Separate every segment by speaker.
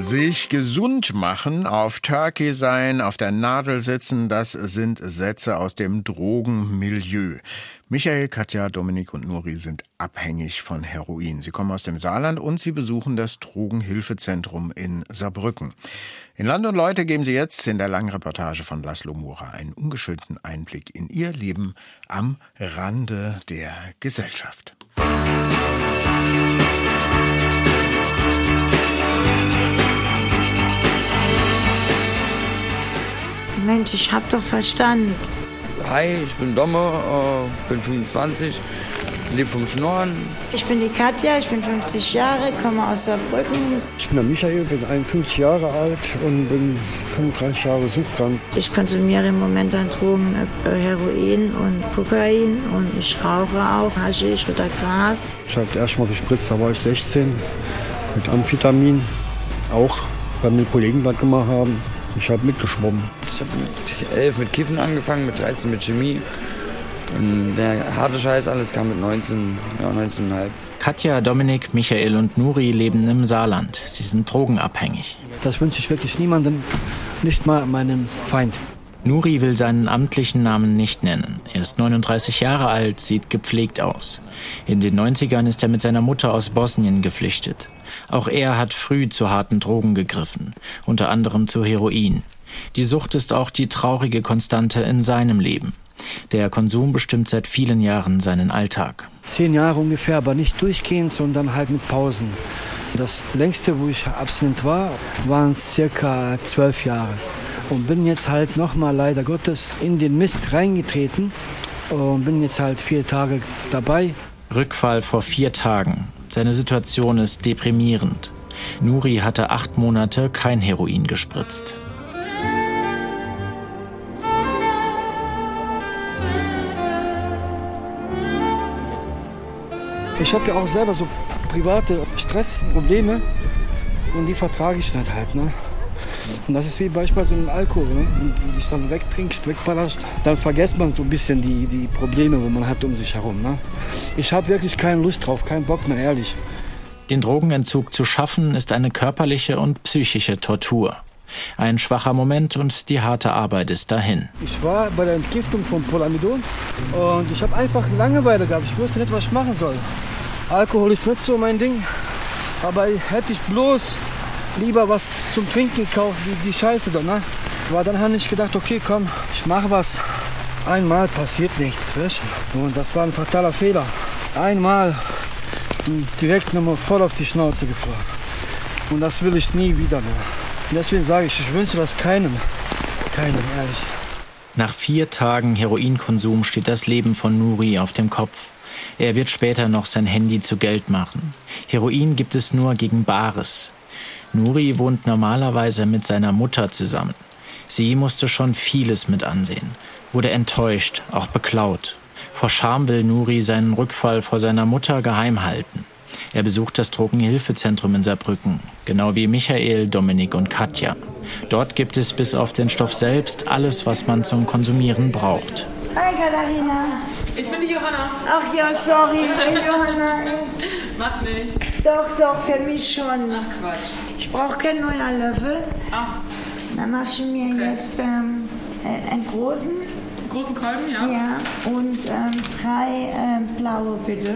Speaker 1: Sich gesund machen, auf Turkey sein, auf der Nadel sitzen, das sind Sätze aus dem Drogenmilieu. Michael, Katja, Dominik und Nuri sind abhängig von Heroin. Sie kommen aus dem Saarland und sie besuchen das Drogenhilfezentrum in Saarbrücken. In Land und Leute geben sie jetzt in der langen Reportage von Laszlo Mura einen ungeschönten Einblick in ihr Leben am Rande der Gesellschaft.
Speaker 2: Mensch, ich hab doch Verstand.
Speaker 3: Hi, ich bin Domme, äh, bin 25, lebe vom Schnorren.
Speaker 2: Ich bin die Katja, ich bin 50 Jahre, komme aus Saarbrücken.
Speaker 4: Ich bin der Michael, bin 51 Jahre alt und bin 35 Jahre suchtkrank.
Speaker 2: Ich konsumiere im Moment an Drogen äh, Heroin und Kokain und ich rauche auch Haschisch oder Gras.
Speaker 4: Ich habe erstmal gespritzt, da war ich 16 mit Amphetamin, auch weil mir Kollegen was gemacht haben. Ich habe mitgeschwommen.
Speaker 3: Ich habe mit 11 mit Kiffen angefangen, mit 13 mit Chemie. Und der harte Scheiß alles kam mit 19, ja 19,5.
Speaker 5: Katja, Dominik, Michael und Nuri leben im Saarland. Sie sind drogenabhängig.
Speaker 4: Das wünsche ich wirklich niemandem, nicht mal meinem Feind.
Speaker 5: Nuri will seinen amtlichen Namen nicht nennen. Er ist 39 Jahre alt, sieht gepflegt aus. In den 90ern ist er mit seiner Mutter aus Bosnien geflüchtet. Auch er hat früh zu harten Drogen gegriffen, unter anderem zu Heroin. Die Sucht ist auch die traurige Konstante in seinem Leben. Der Konsum bestimmt seit vielen Jahren seinen Alltag.
Speaker 4: Zehn Jahre ungefähr, aber nicht durchgehend, sondern halt mit Pausen. Das längste, wo ich abstinent war, waren circa zwölf Jahre und bin jetzt halt nochmal leider Gottes in den Mist reingetreten und bin jetzt halt vier Tage dabei.
Speaker 5: Rückfall vor vier Tagen. Seine Situation ist deprimierend. Nuri hatte acht Monate kein Heroin gespritzt.
Speaker 4: Ich habe ja auch selber so private Stressprobleme und die vertrage ich nicht halt. Ne? Und das ist wie beispielsweise im Alkohol. Ne? Wenn du dich dann wegtrinkst, wegballerst, dann vergisst man so ein bisschen die, die Probleme, wo man hat um sich herum. Ne? Ich habe wirklich keine Lust drauf, keinen Bock mehr, ehrlich.
Speaker 5: Den Drogenentzug zu schaffen, ist eine körperliche und psychische Tortur. Ein schwacher Moment und die harte Arbeit ist dahin.
Speaker 4: Ich war bei der Entgiftung von Polamidon und ich habe einfach Langeweile gehabt. Ich wusste nicht, was ich machen soll. Alkohol ist nicht so mein Ding, aber hätte ich bloß lieber was zum Trinken gekauft, wie die Scheiße da, ne? Aber dann habe ich gedacht, okay, komm, ich mache was. Einmal passiert nichts, weißt Und das war ein fataler Fehler. Einmal direkt nochmal voll auf die Schnauze geflogen. Und das will ich nie wieder mehr. Und deswegen sage ich, ich wünsche das keinem. Keinem, ehrlich.
Speaker 5: Nach vier Tagen Heroinkonsum steht das Leben von Nuri auf dem Kopf. Er wird später noch sein Handy zu Geld machen. Heroin gibt es nur gegen Bares. Nuri wohnt normalerweise mit seiner Mutter zusammen. Sie musste schon vieles mit ansehen, wurde enttäuscht, auch beklaut. Vor Scham will Nuri seinen Rückfall vor seiner Mutter geheim halten. Er besucht das Drogenhilfezentrum in Saarbrücken, genau wie Michael, Dominik und Katja. Dort gibt es bis auf den Stoff selbst alles, was man zum Konsumieren braucht.
Speaker 2: Hi Katharina.
Speaker 6: Ich bin die Johanna.
Speaker 2: Ach ja, sorry. Hey, Johanna.
Speaker 6: Macht nichts.
Speaker 2: Doch, doch, für mich schon.
Speaker 6: Ach Quatsch.
Speaker 2: Ich brauche keinen neuen Löffel.
Speaker 6: Ach,
Speaker 2: Dann mache ich mir
Speaker 6: Okay.
Speaker 2: jetzt ähm, äh, einen großen.
Speaker 6: großen Kolben, ja?
Speaker 2: Ja. Und ähm, drei ähm, blaue, bitte.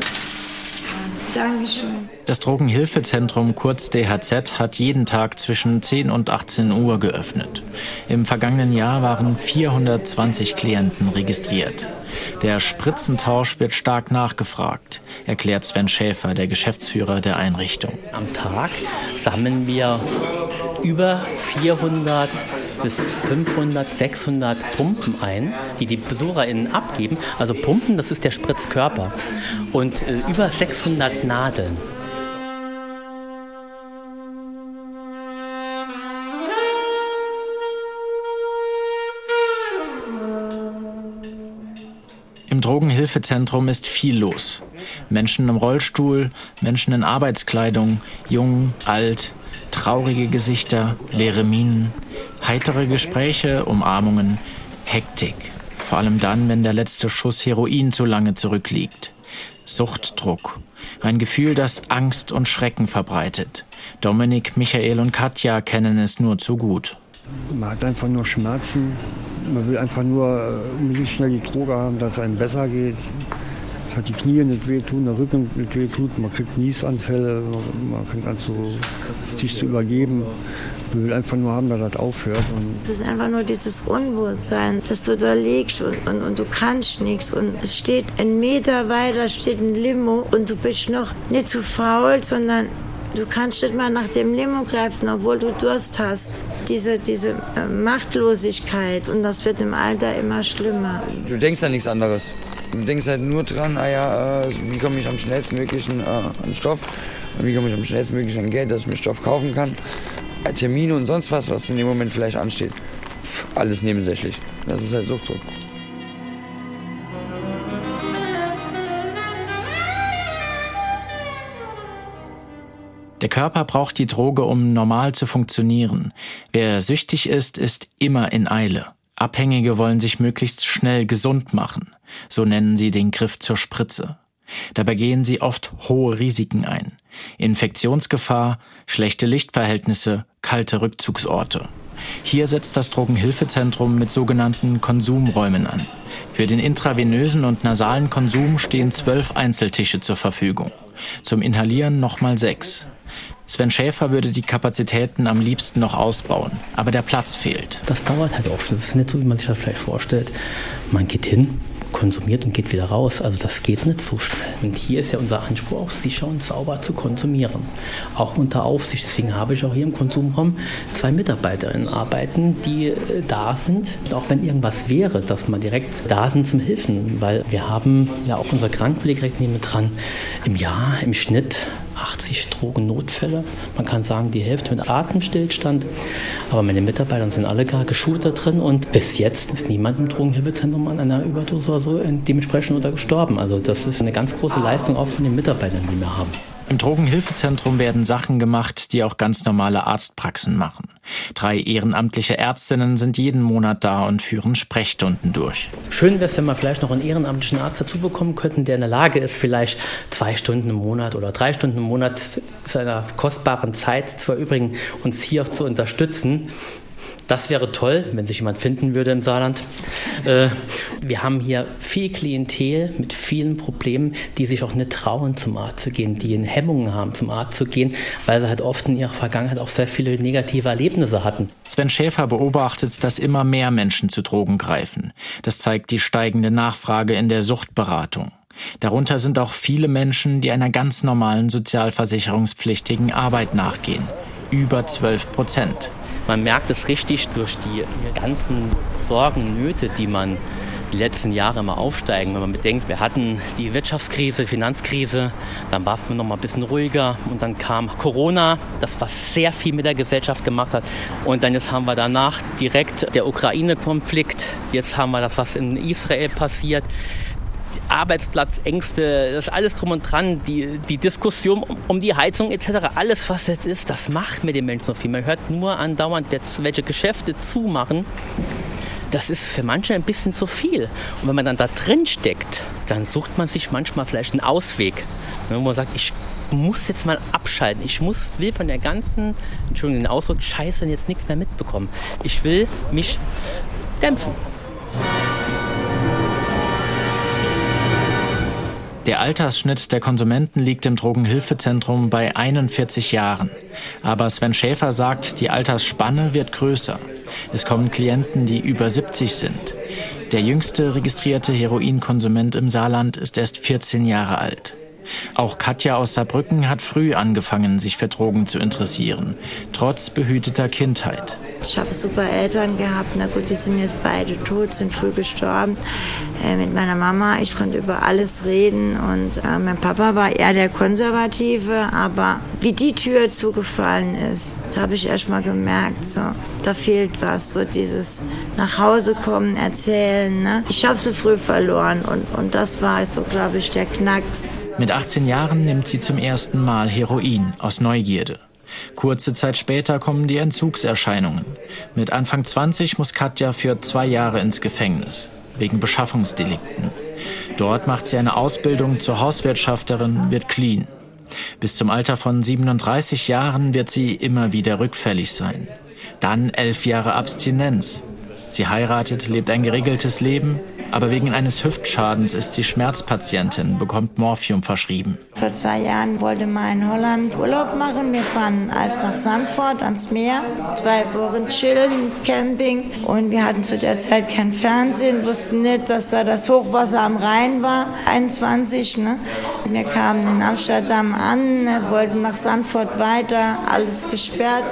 Speaker 2: Dankeschön.
Speaker 5: Das Drogenhilfezentrum kurz DHZ hat jeden Tag zwischen 10 und 18 Uhr geöffnet. Im vergangenen Jahr waren 420 Klienten registriert. Der Spritzentausch wird stark nachgefragt, erklärt Sven Schäfer, der Geschäftsführer der Einrichtung.
Speaker 7: Am Tag sammeln wir über 400 bis 500, 600 Pumpen ein, die die BesucherInnen abgeben. Also Pumpen, das ist der Spritzkörper. Und äh, über 600 Nadeln.
Speaker 5: Im Drogenhilfezentrum ist viel los. Menschen im Rollstuhl, Menschen in Arbeitskleidung, jung, alt, traurige Gesichter, leere Minen, heitere Gespräche, Umarmungen, Hektik. vor allem dann, wenn der letzte Schuss Heroin zu lange zurückliegt. Suchtdruck, ein Gefühl, das Angst und Schrecken verbreitet. Dominik, Michael und Katja kennen es nur zu gut.
Speaker 4: Man hat einfach nur Schmerzen. Man will einfach nur äh, möglichst schnell die Droge haben, dass es einem besser geht. Hat die Knie nicht wehtun, der Rücken nicht wehtut. Man kriegt Niesanfälle, man fängt an, so, sich zu übergeben. Man will einfach nur haben, dass das aufhört.
Speaker 2: Es ist einfach nur dieses Unwohlsein, dass du da liegst und, und, und du kannst nichts. Und es steht ein Meter weiter, steht ein Limo und du bist noch nicht zu faul, sondern du kannst nicht mal nach dem Limo greifen, obwohl du Durst hast. Diese, diese äh, Machtlosigkeit und das wird im Alter immer schlimmer.
Speaker 3: Du denkst an nichts anderes. Du denkst halt nur dran, ah ja, äh, wie komme ich am schnellstmöglichen äh, an Stoff wie komme ich am schnellstmöglichen an Geld, dass ich mir Stoff kaufen kann. Äh, Termine und sonst was, was in dem Moment vielleicht ansteht. Pff, alles nebensächlich. Das ist halt Suchtdruck.
Speaker 5: Der Körper braucht die Droge, um normal zu funktionieren. Wer süchtig ist, ist immer in Eile. Abhängige wollen sich möglichst schnell gesund machen. So nennen sie den Griff zur Spritze. Dabei gehen sie oft hohe Risiken ein. Infektionsgefahr, schlechte Lichtverhältnisse, kalte Rückzugsorte. Hier setzt das Drogenhilfezentrum mit sogenannten Konsumräumen an. Für den intravenösen und nasalen Konsum stehen zwölf Einzeltische zur Verfügung. Zum Inhalieren nochmal sechs. Sven Schäfer würde die Kapazitäten am liebsten noch ausbauen, aber der Platz fehlt.
Speaker 7: Das dauert halt oft. Das ist nicht so, wie man sich das vielleicht vorstellt. Man geht hin, konsumiert und geht wieder raus. Also das geht nicht so schnell. Und hier ist ja unser Anspruch, auch sicher und sauber zu konsumieren. Auch unter Aufsicht. Deswegen habe ich auch hier im Konsumraum zwei Mitarbeiterinnen arbeiten, die äh, da sind. Und auch wenn irgendwas wäre, dass man direkt da sind zum Helfen. Weil wir haben ja auch unser Krankenpflege direkt neben dran. Im Jahr im Schnitt 80 Drogennotfälle. Man kann sagen, die Hälfte mit Atemstillstand. Aber meine Mitarbeiter sind alle gar geschult da drin und bis jetzt ist niemand im Drogenhilfezentrum an einer Überdosis oder so dementsprechend oder gestorben. Also das ist eine ganz große Leistung auch von den Mitarbeitern, die wir haben.
Speaker 5: Im Drogenhilfezentrum werden Sachen gemacht, die auch ganz normale Arztpraxen machen. Drei ehrenamtliche Ärztinnen sind jeden Monat da und führen Sprechstunden durch.
Speaker 7: Schön wäre es, wenn wir vielleicht noch einen ehrenamtlichen Arzt dazu bekommen könnten, der in der Lage ist, vielleicht zwei Stunden im Monat oder drei Stunden im Monat seiner kostbaren Zeit zu erübrigen, uns hier zu unterstützen. Das wäre toll, wenn sich jemand finden würde im Saarland. Äh, wir haben hier viel Klientel mit vielen Problemen, die sich auch nicht trauen, zum Arzt zu gehen, die in Hemmungen haben, zum Arzt zu gehen, weil sie halt oft in ihrer Vergangenheit auch sehr viele negative Erlebnisse hatten.
Speaker 5: Sven Schäfer beobachtet, dass immer mehr Menschen zu Drogen greifen. Das zeigt die steigende Nachfrage in der Suchtberatung. Darunter sind auch viele Menschen, die einer ganz normalen sozialversicherungspflichtigen Arbeit nachgehen. Über 12 Prozent.
Speaker 7: Man merkt es richtig durch die ganzen Sorgen, Nöte, die man die letzten Jahre immer aufsteigen. Wenn man bedenkt, wir hatten die Wirtschaftskrise, Finanzkrise, dann war es noch mal ein bisschen ruhiger und dann kam Corona, das was sehr viel mit der Gesellschaft gemacht hat. Und dann jetzt haben wir danach direkt der Ukraine-Konflikt, jetzt haben wir das, was in Israel passiert. Arbeitsplatzängste, das alles drum und dran, die, die Diskussion um, die Heizung etc., alles was jetzt ist, das macht mit den Menschen so viel. Man hört nur andauernd, welche Geschäfte zumachen. Das ist für manche ein bisschen zu viel. Und wenn man dann da drin steckt, dann sucht man sich manchmal vielleicht einen Ausweg. Wenn man sagt, ich muss jetzt mal abschalten. Ich muss, will von der ganzen, Entschuldigung den Ausdruck, Scheiße jetzt nichts mehr mitbekommen. Ich will mich dämpfen.
Speaker 5: Der Altersschnitt der Konsumenten liegt im Drogenhilfezentrum bei 41 Jahren. Aber Sven Schäfer sagt, die Altersspanne wird größer. Es kommen Klienten, die über 70 sind. Der jüngste registrierte Heroinkonsument im Saarland ist erst 14 Jahre alt. Auch Katja aus Saarbrücken hat früh angefangen, sich für Drogen zu interessieren, trotz behüteter Kindheit.
Speaker 2: Ich habe super Eltern gehabt. Na gut, die sind jetzt beide tot, sind früh gestorben. Äh, mit meiner Mama, ich konnte über alles reden. Und äh, mein Papa war eher der Konservative. Aber wie die Tür zugefallen ist, da habe ich erst mal gemerkt, so, da fehlt was. So dieses nach Hause kommen, erzählen. Ne? Ich habe so früh verloren. Und, und das war so, glaube ich, der Knacks.
Speaker 5: Mit 18 Jahren nimmt sie zum ersten Mal Heroin aus Neugierde. Kurze Zeit später kommen die Entzugserscheinungen. Mit Anfang 20 muss Katja für zwei Jahre ins Gefängnis. wegen Beschaffungsdelikten. Dort macht sie eine Ausbildung zur Hauswirtschafterin, wird clean. Bis zum Alter von 37 Jahren wird sie immer wieder rückfällig sein. Dann elf Jahre Abstinenz. Sie heiratet, lebt ein geregeltes Leben, aber wegen eines Hüftschadens ist sie Schmerzpatientin, bekommt Morphium verschrieben.
Speaker 2: Vor zwei Jahren wollte mal in Holland Urlaub machen. Wir fahren als nach Sandford ans Meer. Zwei Wochen chillen, Camping. Und wir hatten zu der Zeit kein Fernsehen, wussten nicht, dass da das Hochwasser am Rhein war, 21. Ne? Wir kamen in Amsterdam an, wollten nach Sandford weiter, alles gesperrt.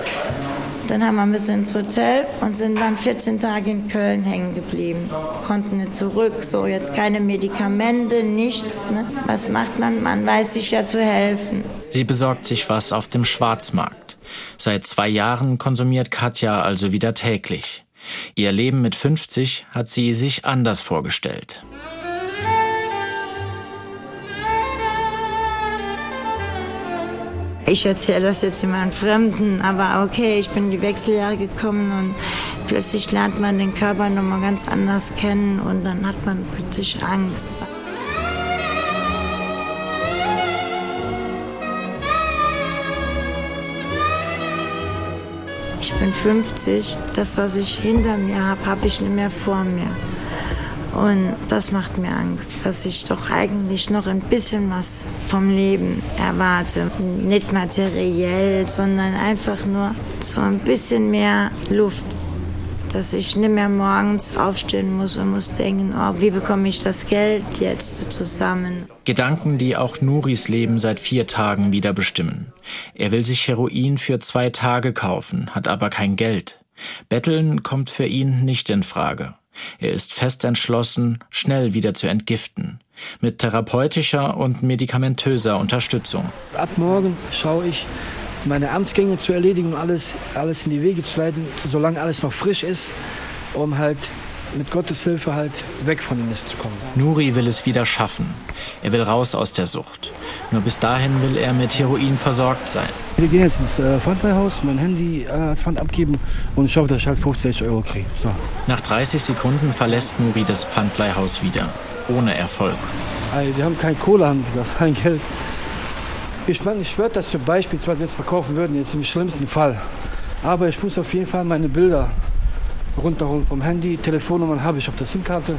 Speaker 2: Dann haben wir ein bisschen ins Hotel und sind dann 14 Tage in Köln hängen geblieben. Konnten nicht zurück, so jetzt keine Medikamente, nichts. Ne? Was macht man? Man weiß sich ja zu helfen.
Speaker 5: Sie besorgt sich was auf dem Schwarzmarkt. Seit zwei Jahren konsumiert Katja also wieder täglich. Ihr Leben mit 50 hat sie sich anders vorgestellt.
Speaker 2: Ich erzähle das jetzt jemand Fremden, aber okay, ich bin in die Wechseljahre gekommen und plötzlich lernt man den Körper nochmal ganz anders kennen und dann hat man plötzlich Angst. Ich bin 50. Das, was ich hinter mir habe, habe ich nicht mehr vor mir. Und das macht mir Angst, dass ich doch eigentlich noch ein bisschen was vom Leben erwarte. Nicht materiell, sondern einfach nur so ein bisschen mehr Luft. Dass ich nicht mehr morgens aufstehen muss und muss denken, oh, wie bekomme ich das Geld jetzt zusammen?
Speaker 5: Gedanken, die auch Nuris Leben seit vier Tagen wieder bestimmen. Er will sich Heroin für zwei Tage kaufen, hat aber kein Geld. Betteln kommt für ihn nicht in Frage. Er ist fest entschlossen, schnell wieder zu entgiften. Mit therapeutischer und medikamentöser Unterstützung.
Speaker 4: Ab morgen schaue ich, meine Amtsgänge zu erledigen und alles, alles in die Wege zu leiten, solange alles noch frisch ist, um halt mit Gottes Hilfe halt weg von dem Mist zu kommen.
Speaker 5: Nuri will es wieder schaffen. Er will raus aus der Sucht. Nur bis dahin will er mit Heroin versorgt sein.
Speaker 4: Wir gehen jetzt ins äh, Pfandleihhaus, mein Handy äh, als Pfand abgeben und ich hoffe, dass ich halt 50 Euro kriege. So.
Speaker 5: Nach 30 Sekunden verlässt Nuri das Pfandleihhaus wieder. Ohne Erfolg.
Speaker 4: Also, wir haben kein Kohle, haben gesagt, kein Geld. Ich meine, ich würde das für beispielsweise jetzt verkaufen würden, jetzt im schlimmsten Fall. Aber ich muss auf jeden Fall meine Bilder runterholen vom Handy. Telefonnummern habe ich auf der SIM-Karte.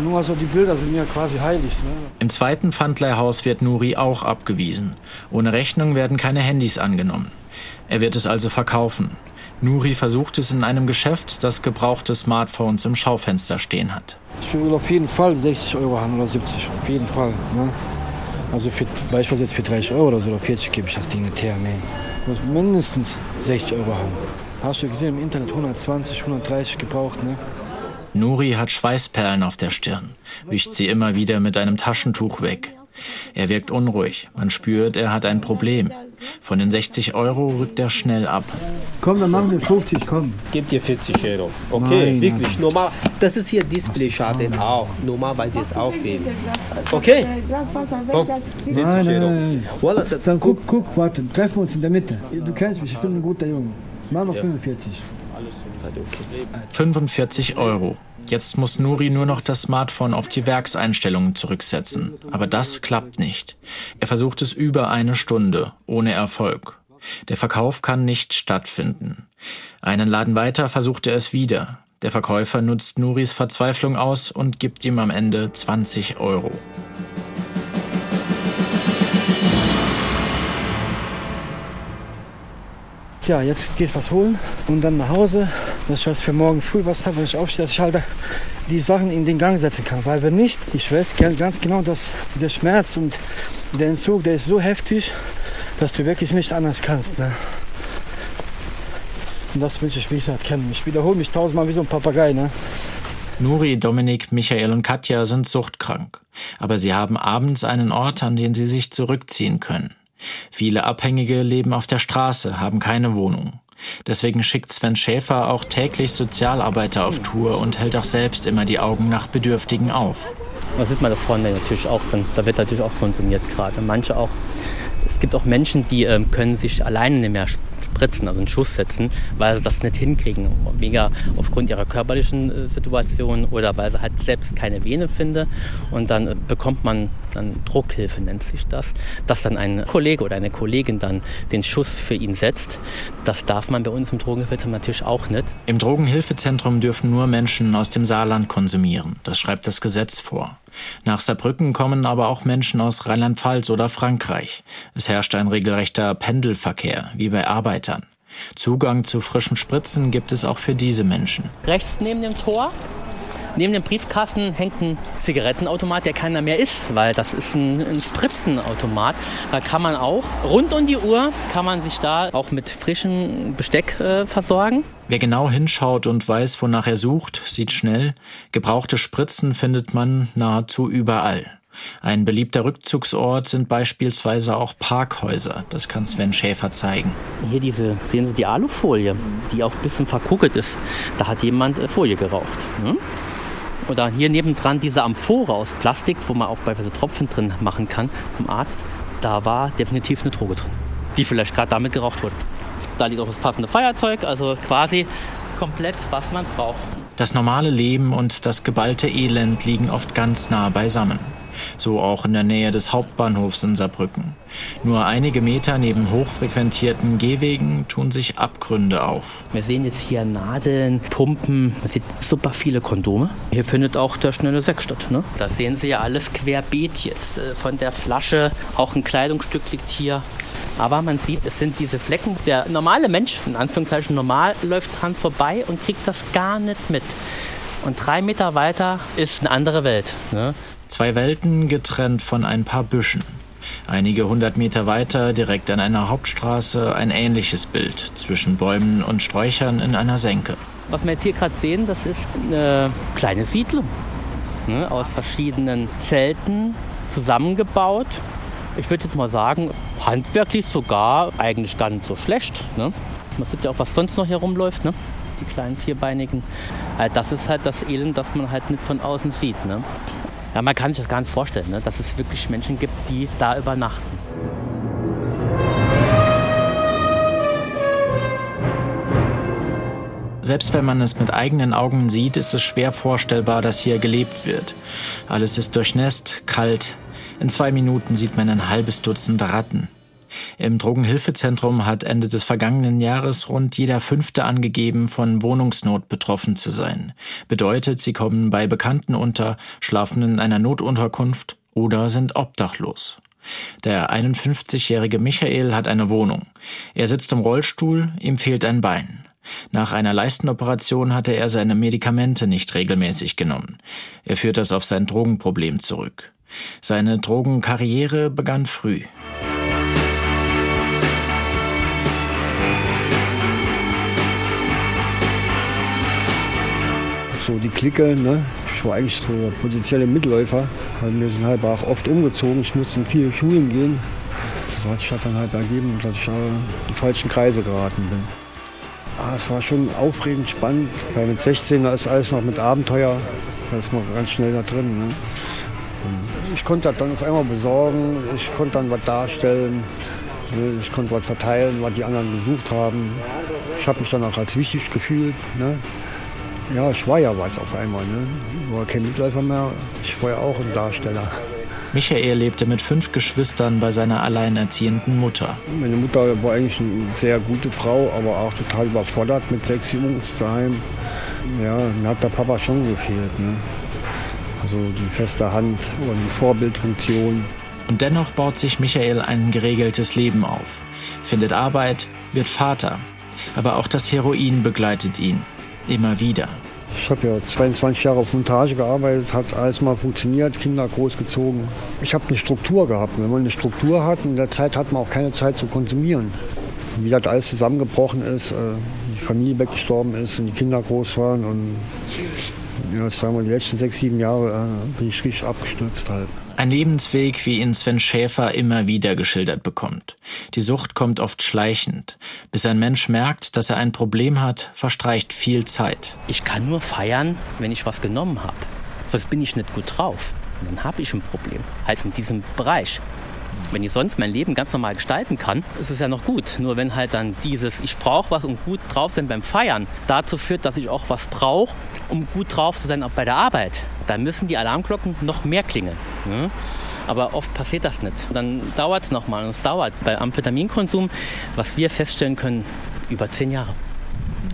Speaker 4: Nur also die Bilder sind mir quasi heilig. Ne?
Speaker 5: Im zweiten Pfandleihhaus wird Nuri auch abgewiesen. Ohne Rechnung werden keine Handys angenommen. Er wird es also verkaufen. Nuri versucht es in einem Geschäft, das gebrauchte Smartphones im Schaufenster stehen hat.
Speaker 4: Ich will auf jeden Fall 60 Euro haben oder 70, auf jeden Fall. Ne? Also für, beispielsweise jetzt für 30 Euro oder so oder 40 gebe ich das Ding nicht her. Nee. Ich muss mindestens 60 Euro haben. Hast du gesehen, im Internet 120, 130 gebraucht, ne?
Speaker 5: Nuri hat Schweißperlen auf der Stirn, wischt sie immer wieder mit einem Taschentuch weg. Er wirkt unruhig. Man spürt, er hat ein Problem. Von den 60 Euro rückt er schnell ab.
Speaker 4: Komm, dann machen wir 50, komm.
Speaker 8: Gib dir 40 Euro. Okay,
Speaker 4: Nein,
Speaker 8: wirklich.
Speaker 4: nein.
Speaker 8: Normal. Das ist hier Displayschaden auch. Normalerweise ist auch viel. Okay. Komm, 40
Speaker 4: Nein, nein,
Speaker 8: Euro.
Speaker 4: nein.
Speaker 8: Wallah, das,
Speaker 4: Dann guck, guck, warte, treffen wir uns in der Mitte. Du kennst mich, ich bin ein guter Junge. Mach noch 45.
Speaker 5: 45 Euro. Jetzt muss Nuri nur noch das Smartphone auf die Werkseinstellungen zurücksetzen. Aber das klappt nicht. Er versucht es über eine Stunde, ohne Erfolg. Der Verkauf kann nicht stattfinden. Einen Laden weiter versucht er es wieder. Der Verkäufer nutzt Nuris Verzweiflung aus und gibt ihm am Ende 20 Euro.
Speaker 4: Tja, jetzt gehe ich was holen und dann nach Hause, dass ich was für morgen früh was habe, wenn ich aufstehe, dass ich halt die Sachen in den Gang setzen kann. Weil wenn nicht, ich weiß ganz genau, dass der Schmerz und der Entzug, der ist so heftig, dass du wirklich nicht anders kannst. Ne? Und das will ich, wie gesagt, kennen. Ich wiederhole mich tausendmal wie so ein Papagei. Ne?
Speaker 5: Nuri, Dominik, Michael und Katja sind suchtkrank. Aber sie haben abends einen Ort, an den sie sich zurückziehen können. Viele Abhängige leben auf der Straße, haben keine Wohnung. Deswegen schickt Sven Schäfer auch täglich Sozialarbeiter auf Tour und hält auch selbst immer die Augen nach Bedürftigen auf.
Speaker 7: Da sind meine Freunde natürlich auch. Da wird natürlich auch konsumiert gerade. Manche auch. Es gibt auch Menschen, die ähm, können sich alleine nicht mehr spritzen, also einen Schuss setzen, weil sie das nicht hinkriegen. Weniger aufgrund ihrer körperlichen äh, Situation oder weil sie halt selbst keine Vene finden. Und dann äh, bekommt man dann Druckhilfe, nennt sich das, dass dann ein Kollege oder eine Kollegin dann den Schuss für ihn setzt. Das darf man bei uns im Drogenhilfezentrum natürlich auch nicht.
Speaker 5: Im Drogenhilfezentrum dürfen nur Menschen aus dem Saarland konsumieren. Das schreibt das Gesetz vor. Nach Saarbrücken kommen aber auch Menschen aus Rheinland-Pfalz oder Frankreich. Es herrscht ein regelrechter Pendelverkehr, wie bei Arbeitern. Zugang zu frischen Spritzen gibt es auch für diese Menschen.
Speaker 7: Rechts neben dem Tor Neben dem Briefkasten hängt ein Zigarettenautomat, der keiner mehr ist, weil das ist ein, ein Spritzenautomat. Da kann man auch rund um die Uhr kann man sich da auch mit frischem Besteck äh, versorgen.
Speaker 5: Wer genau hinschaut und weiß, wonach er sucht, sieht schnell, gebrauchte Spritzen findet man nahezu überall. Ein beliebter Rückzugsort sind beispielsweise auch Parkhäuser. Das kann Sven Schäfer zeigen.
Speaker 7: Hier diese, sehen Sie die Alufolie, die auch ein bisschen verkugelt ist. Da hat jemand äh, Folie geraucht. Hm? Oder hier nebendran diese Amphore aus Plastik, wo man auch beispielsweise Tropfen drin machen kann vom Arzt. Da war definitiv eine Droge drin, die vielleicht gerade damit geraucht wurde. Da liegt auch das passende Feuerzeug, also quasi komplett, was man braucht.
Speaker 5: Das normale Leben und das geballte Elend liegen oft ganz nah beisammen so auch in der Nähe des Hauptbahnhofs in Saarbrücken. Nur einige Meter neben hochfrequentierten Gehwegen tun sich Abgründe auf.
Speaker 7: Wir sehen jetzt hier Nadeln, Pumpen, man sieht super viele Kondome. Hier findet auch der schnelle Sex statt. Ne? Da sehen Sie ja alles querbeet jetzt. Äh, von der Flasche, auch ein Kleidungsstück liegt hier. Aber man sieht, es sind diese Flecken. Der normale Mensch, in Anführungszeichen normal, läuft dran vorbei und kriegt das gar nicht mit. Und drei Meter weiter ist eine andere Welt. Ne?
Speaker 5: Zwei Welten getrennt von ein paar Büschen. Einige hundert Meter weiter, direkt an einer Hauptstraße, ein ähnliches Bild zwischen Bäumen und Sträuchern in einer Senke.
Speaker 7: Was wir jetzt hier gerade sehen, das ist eine kleine Siedlung ne, aus verschiedenen Zelten zusammengebaut. Ich würde jetzt mal sagen, handwerklich sogar eigentlich gar nicht so schlecht. Ne? Man sieht ja auch, was sonst noch hier rumläuft. Ne? Die kleinen vierbeinigen. Halt, das ist halt das Elend, das man halt nicht von außen sieht. Ne? Ja, man kann sich das gar nicht vorstellen, ne? dass es wirklich Menschen gibt, die da übernachten.
Speaker 5: Selbst wenn man es mit eigenen Augen sieht, ist es schwer vorstellbar, dass hier gelebt wird. Alles ist durchnässt, kalt. In zwei Minuten sieht man ein halbes Dutzend Ratten. Im Drogenhilfezentrum hat Ende des vergangenen Jahres rund jeder Fünfte angegeben, von Wohnungsnot betroffen zu sein. Bedeutet, sie kommen bei Bekannten unter, schlafen in einer Notunterkunft oder sind obdachlos. Der 51-jährige Michael hat eine Wohnung. Er sitzt im Rollstuhl, ihm fehlt ein Bein. Nach einer Leistenoperation hatte er seine Medikamente nicht regelmäßig genommen. Er führt das auf sein Drogenproblem zurück. Seine Drogenkarriere begann früh.
Speaker 9: Die Clique. Ne? Ich war eigentlich so der potenzielle Mitläufer, wir sind halt auch oft umgezogen. Ich musste in viele Schulen gehen. So hat sich das dann halt ergeben, dass ich in die falschen Kreise geraten bin. Ah, es war schon aufregend, spannend. Weil mit 16 da ist alles noch mit Abenteuer. Da ist man ganz schnell da drin. Ne? Ich konnte das dann auf einmal besorgen, ich konnte dann was darstellen, ich konnte was verteilen, was die anderen gesucht haben. Ich habe mich dann auch als wichtig gefühlt. Ne? Ja, ich war ja was auf einmal. Ne? Ich war kein Mitläufer mehr, ich war ja auch ein Darsteller.
Speaker 5: Michael lebte mit fünf Geschwistern bei seiner alleinerziehenden Mutter.
Speaker 9: Meine Mutter war eigentlich eine sehr gute Frau, aber auch total überfordert mit sechs Jungs daheim. Ja, mir hat der Papa schon gefehlt. Ne? Also die feste Hand und die Vorbildfunktion.
Speaker 5: Und dennoch baut sich Michael ein geregeltes Leben auf, findet Arbeit, wird Vater. Aber auch das Heroin begleitet ihn immer wieder.
Speaker 9: Ich habe ja 22 Jahre auf Montage gearbeitet, hat alles mal funktioniert, Kinder großgezogen. Ich habe eine Struktur gehabt. Wenn man eine Struktur hat, in der Zeit hat man auch keine Zeit zu konsumieren. Wie das alles zusammengebrochen ist, äh, die Familie weggestorben ist und die Kinder groß waren und ja, sagen wir, die letzten sechs, sieben Jahre äh, bin ich richtig abgestürzt halt.
Speaker 5: Ein Lebensweg, wie ihn Sven Schäfer immer wieder geschildert bekommt. Die Sucht kommt oft schleichend. Bis ein Mensch merkt, dass er ein Problem hat, verstreicht viel Zeit.
Speaker 7: Ich kann nur feiern, wenn ich was genommen habe. Sonst bin ich nicht gut drauf. Und dann habe ich ein Problem. Halt in diesem Bereich. Wenn ich sonst mein Leben ganz normal gestalten kann, ist es ja noch gut. Nur wenn halt dann dieses Ich brauche was und gut drauf sein beim Feiern dazu führt, dass ich auch was brauche, um gut drauf zu sein, auch bei der Arbeit, dann müssen die Alarmglocken noch mehr klingeln. Ne? Aber oft passiert das nicht. Dann dauert es nochmal und es dauert. Bei Amphetaminkonsum, was wir feststellen können, über zehn Jahre.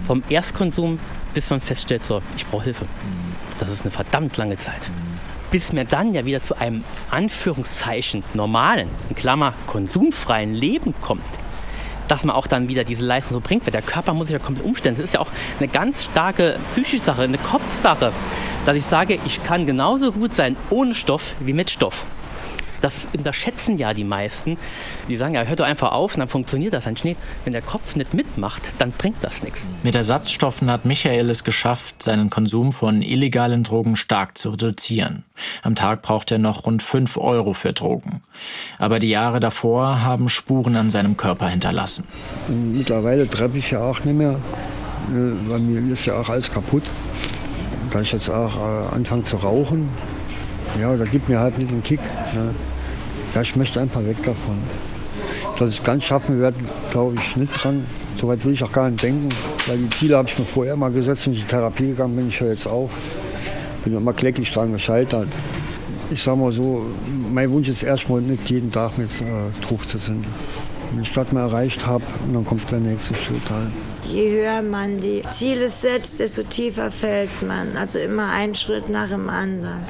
Speaker 7: Vom Erstkonsum bis man feststellt, so, ich brauche Hilfe. Das ist eine verdammt lange Zeit. Bis mir dann ja wieder zu einem Anführungszeichen normalen, in Klammer konsumfreien Leben kommt, dass man auch dann wieder diese Leistung so bringt, weil der Körper muss sich ja komplett umstellen. Das ist ja auch eine ganz starke psychische Sache, eine Kopfsache, dass ich sage, ich kann genauso gut sein ohne Stoff wie mit Stoff. Das unterschätzen ja die meisten. Die sagen, ja, hört doch einfach auf und dann funktioniert das ein Schnee. Wenn der Kopf nicht mitmacht, dann bringt das nichts.
Speaker 5: Mit Ersatzstoffen hat Michael es geschafft, seinen Konsum von illegalen Drogen stark zu reduzieren. Am Tag braucht er noch rund 5 Euro für Drogen. Aber die Jahre davor haben Spuren an seinem Körper hinterlassen.
Speaker 4: Mittlerweile treffe ich ja auch nicht mehr. Bei mir ist ja auch alles kaputt. Da ich jetzt auch äh, anfange zu rauchen, ja, da gibt mir halt nicht den Kick. Ne? Ja, ich möchte einfach weg davon. Dass ich es ganz schaffen werde, glaube ich nicht dran. Soweit will ich auch gar nicht denken, weil die Ziele habe ich mir vorher mal gesetzt, wenn ich in die Therapie gegangen bin. Ich höre jetzt auf. Bin immer kläglich dran gescheitert. Ich sage mal so, mein Wunsch ist erstmal nicht jeden Tag mit äh, Druck zu sind. Wenn ich das mal erreicht habe, dann kommt der nächste Schritt halt.
Speaker 2: Je höher man die Ziele setzt, desto tiefer fällt man. Also immer ein Schritt nach dem anderen.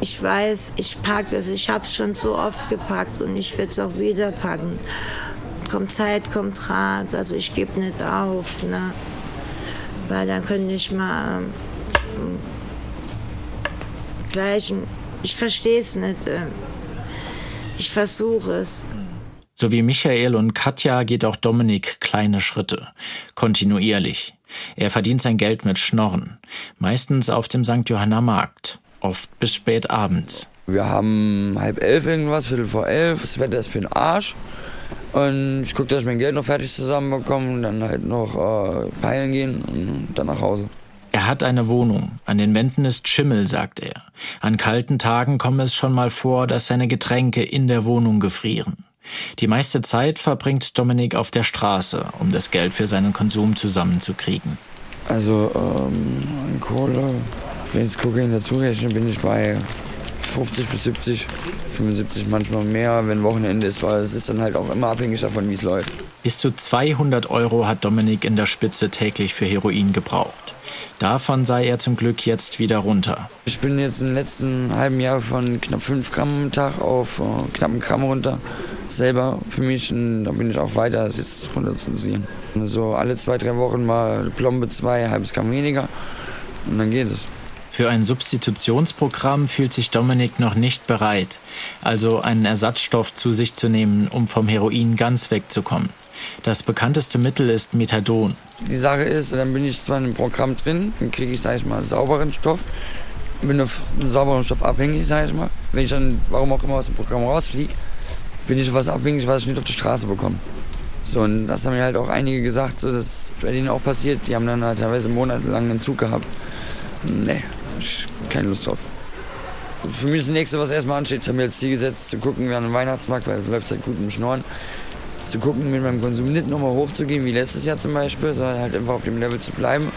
Speaker 2: Ich weiß, ich packe es. Ich habe es schon so oft gepackt und ich werde es auch wieder packen. Kommt Zeit, kommt Rat. Also ich gebe nicht auf. Ne? Weil dann könnte ich mal ähm, gleichen. Ich verstehe es nicht. Äh, ich versuche es.
Speaker 5: So wie Michael und Katja geht auch Dominik kleine Schritte, kontinuierlich. Er verdient sein Geld mit Schnorren, meistens auf dem St. Johanna Markt, oft bis spät abends.
Speaker 3: Wir haben halb elf irgendwas, viertel vor elf, das Wetter ist für den Arsch. Und ich gucke, dass ich mein Geld noch fertig zusammenbekomme und dann halt noch äh, feiern gehen und dann nach Hause.
Speaker 5: Er hat eine Wohnung. An den Wänden ist Schimmel, sagt er. An kalten Tagen komme es schon mal vor, dass seine Getränke in der Wohnung gefrieren. Die meiste Zeit verbringt Dominik auf der Straße, um das Geld für seinen Konsum zusammenzukriegen.
Speaker 3: Also ähm, Kohle, wenn ich Kokain dazu rechne, bin ich bei 50 bis 70, 75 manchmal mehr, wenn Wochenende ist, weil es ist dann halt auch immer abhängig davon, wie es läuft.
Speaker 5: Bis zu 200 Euro hat Dominik in der Spitze täglich für Heroin gebraucht. Davon sei er zum Glück jetzt wieder runter.
Speaker 3: Ich bin jetzt im letzten halben Jahr von knapp 5 Gramm am Tag auf äh, knapp einen Gramm runter. Selber für mich, und da bin ich auch weiter, es ist runter zu sehen. So alle zwei, drei Wochen mal Plombe zwei, halbes Gramm weniger und dann geht es.
Speaker 5: Für ein Substitutionsprogramm fühlt sich Dominik noch nicht bereit, also einen Ersatzstoff zu sich zu nehmen, um vom Heroin ganz wegzukommen. Das bekannteste Mittel ist Methadon.
Speaker 3: Die Sache ist, dann bin ich zwar in einem Programm drin, dann kriege ich, sag ich mal, sauberen Stoff, bin auf einen sauberen Stoff abhängig, sag ich mal. Wenn ich dann, warum auch immer, aus dem Programm rausfliege, bin ich auf was abhängig, was ich nicht auf die Straße bekomme. So, und das haben mir halt auch einige gesagt, so, das bei denen auch passiert. Die haben dann halt teilweise monatelang einen Zug gehabt. Nee, ich keine Lust drauf. Für mich ist das nächste, was erstmal ansteht, ich habe mir jetzt Ziel gesetzt, zu gucken, wie an den Weihnachtsmarkt, weil es läuft halt gut im Schnorren zu gucken, mit meinem Konsum nicht nochmal hochzugehen, wie letztes Jahr zum Beispiel, sondern halt einfach auf dem Level zu bleiben.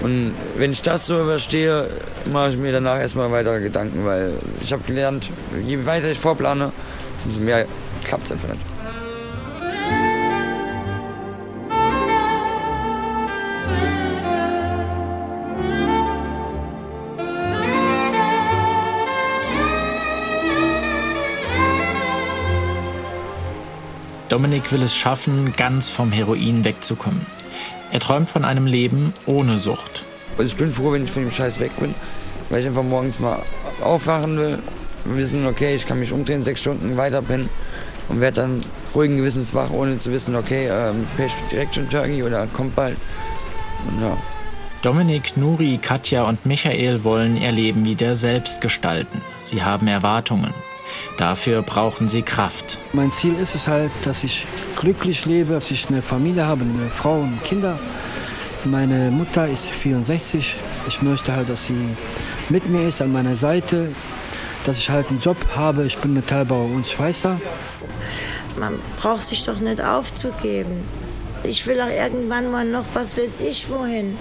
Speaker 3: Und wenn ich das so überstehe, mache ich mir danach erstmal weitere Gedanken, weil ich habe gelernt, je weiter ich vorplane, umso mehr klappt es einfach nicht.
Speaker 5: Dominik will es schaffen, ganz vom Heroin wegzukommen. Er träumt von einem Leben ohne Sucht.
Speaker 3: Und ich bin froh, wenn ich von dem Scheiß weg bin, weil ich einfach morgens mal aufwachen will, wissen, okay, ich kann mich umdrehen, sechs Stunden weiterpennen und werde dann ruhigen Gewissens wach, ohne zu wissen, okay, ähm, ich direkt schon Turkey oder kommt bald. Und ja.
Speaker 5: Dominik, Nuri, Katja und Michael wollen ihr Leben wieder selbst gestalten. Sie haben Erwartungen. Dafür brauchen sie Kraft.
Speaker 4: Mein Ziel ist es halt, dass ich glücklich lebe, dass ich eine Familie habe, eine Frau und Kinder. Meine Mutter ist 64. Ich möchte halt, dass sie mit mir ist, an meiner Seite. dass ich halt einen Job habe. Ich bin Metallbauer und Schweißer.
Speaker 2: Man braucht sich doch nicht aufzugeben. Ich will auch irgendwann mal noch, was weiß ich, wohin.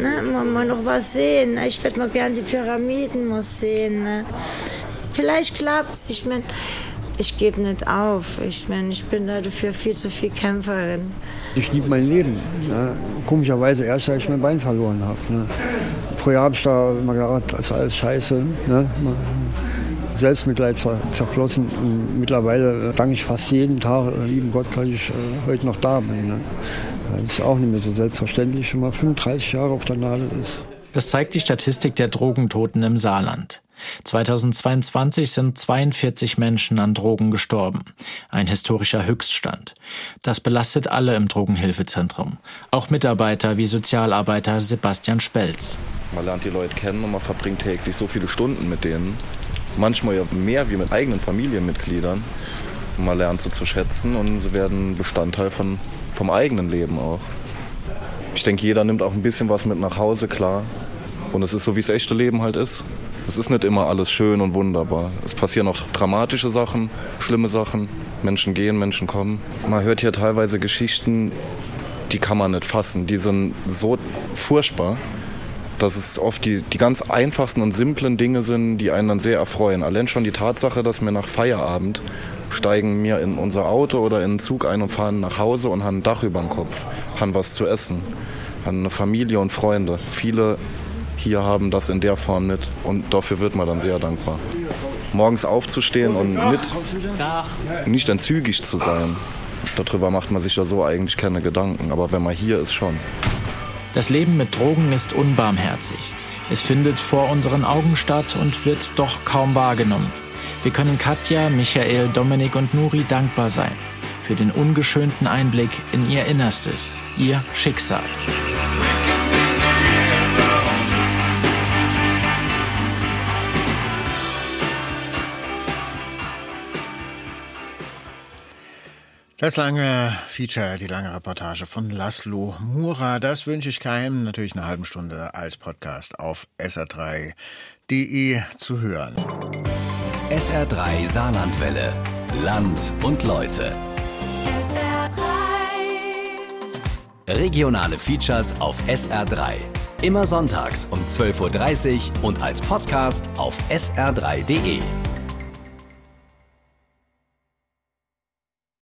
Speaker 2: Ne, mal, mal noch was sehen. Ich würde mal gerne die Pyramiden mal sehen. Ne. Vielleicht klappt es. Ich meine, ich gebe nicht auf. Ich meine, ich bin dafür viel zu viel Kämpferin.
Speaker 4: Ich liebe mein Leben. Ne. Komischerweise erst, als ich mein Bein verloren habe. Ne. Jahr habe ich da immer gedacht, das ist alles scheiße. Ne. Selbstmitleid zerflossen. Und mittlerweile danke ich fast jeden Tag, äh, lieben Gott, dass ich äh, heute noch da bin. Ne. Das ist auch nicht mehr so selbstverständlich, wenn man 35 Jahre auf der Nadel ist.
Speaker 5: Das zeigt die Statistik der Drogentoten im Saarland. 2022 sind 42 Menschen an Drogen gestorben. Ein historischer Höchststand. Das belastet alle im Drogenhilfezentrum. Auch Mitarbeiter wie Sozialarbeiter Sebastian Spelz.
Speaker 10: Man lernt die Leute kennen und man verbringt täglich so viele Stunden mit denen. Manchmal ja mehr wie mit eigenen Familienmitgliedern. Man lernt sie zu schätzen und sie werden Bestandteil von, vom eigenen Leben auch. Ich denke, jeder nimmt auch ein bisschen was mit nach Hause, klar. Und es ist so, wie das echte Leben halt ist. Es ist nicht immer alles schön und wunderbar. Es passieren auch dramatische Sachen, schlimme Sachen. Menschen gehen, Menschen kommen. Man hört hier teilweise Geschichten, die kann man nicht fassen. Die sind so furchtbar, dass es oft die, die ganz einfachsten und simplen Dinge sind, die einen dann sehr erfreuen. Allein schon die Tatsache, dass wir nach Feierabend steigen wir in unser Auto oder in einen Zug ein und fahren nach Hause und haben ein Dach über dem Kopf, haben was zu essen, haben eine Familie und Freunde. Viele hier haben das in der Form nicht und dafür wird man dann sehr dankbar. Morgens aufzustehen und nicht, nicht entzügig zu sein, darüber macht man sich ja so eigentlich keine Gedanken, aber wenn man hier ist, schon.
Speaker 5: Das Leben mit Drogen ist unbarmherzig. Es findet vor unseren Augen statt und wird doch kaum wahrgenommen. Wir können Katja, Michael, Dominik und Nuri dankbar sein für den ungeschönten Einblick in ihr Innerstes, ihr Schicksal.
Speaker 1: Das lange Feature, die lange Reportage von Laszlo Mura, das wünsche ich keinem natürlich eine halbe Stunde als Podcast auf sr3.de zu hören.
Speaker 11: SR3 Saarlandwelle. Land und Leute. SR3. Regionale Features auf SR3. Immer sonntags um 12.30 Uhr und als Podcast auf sr3.de.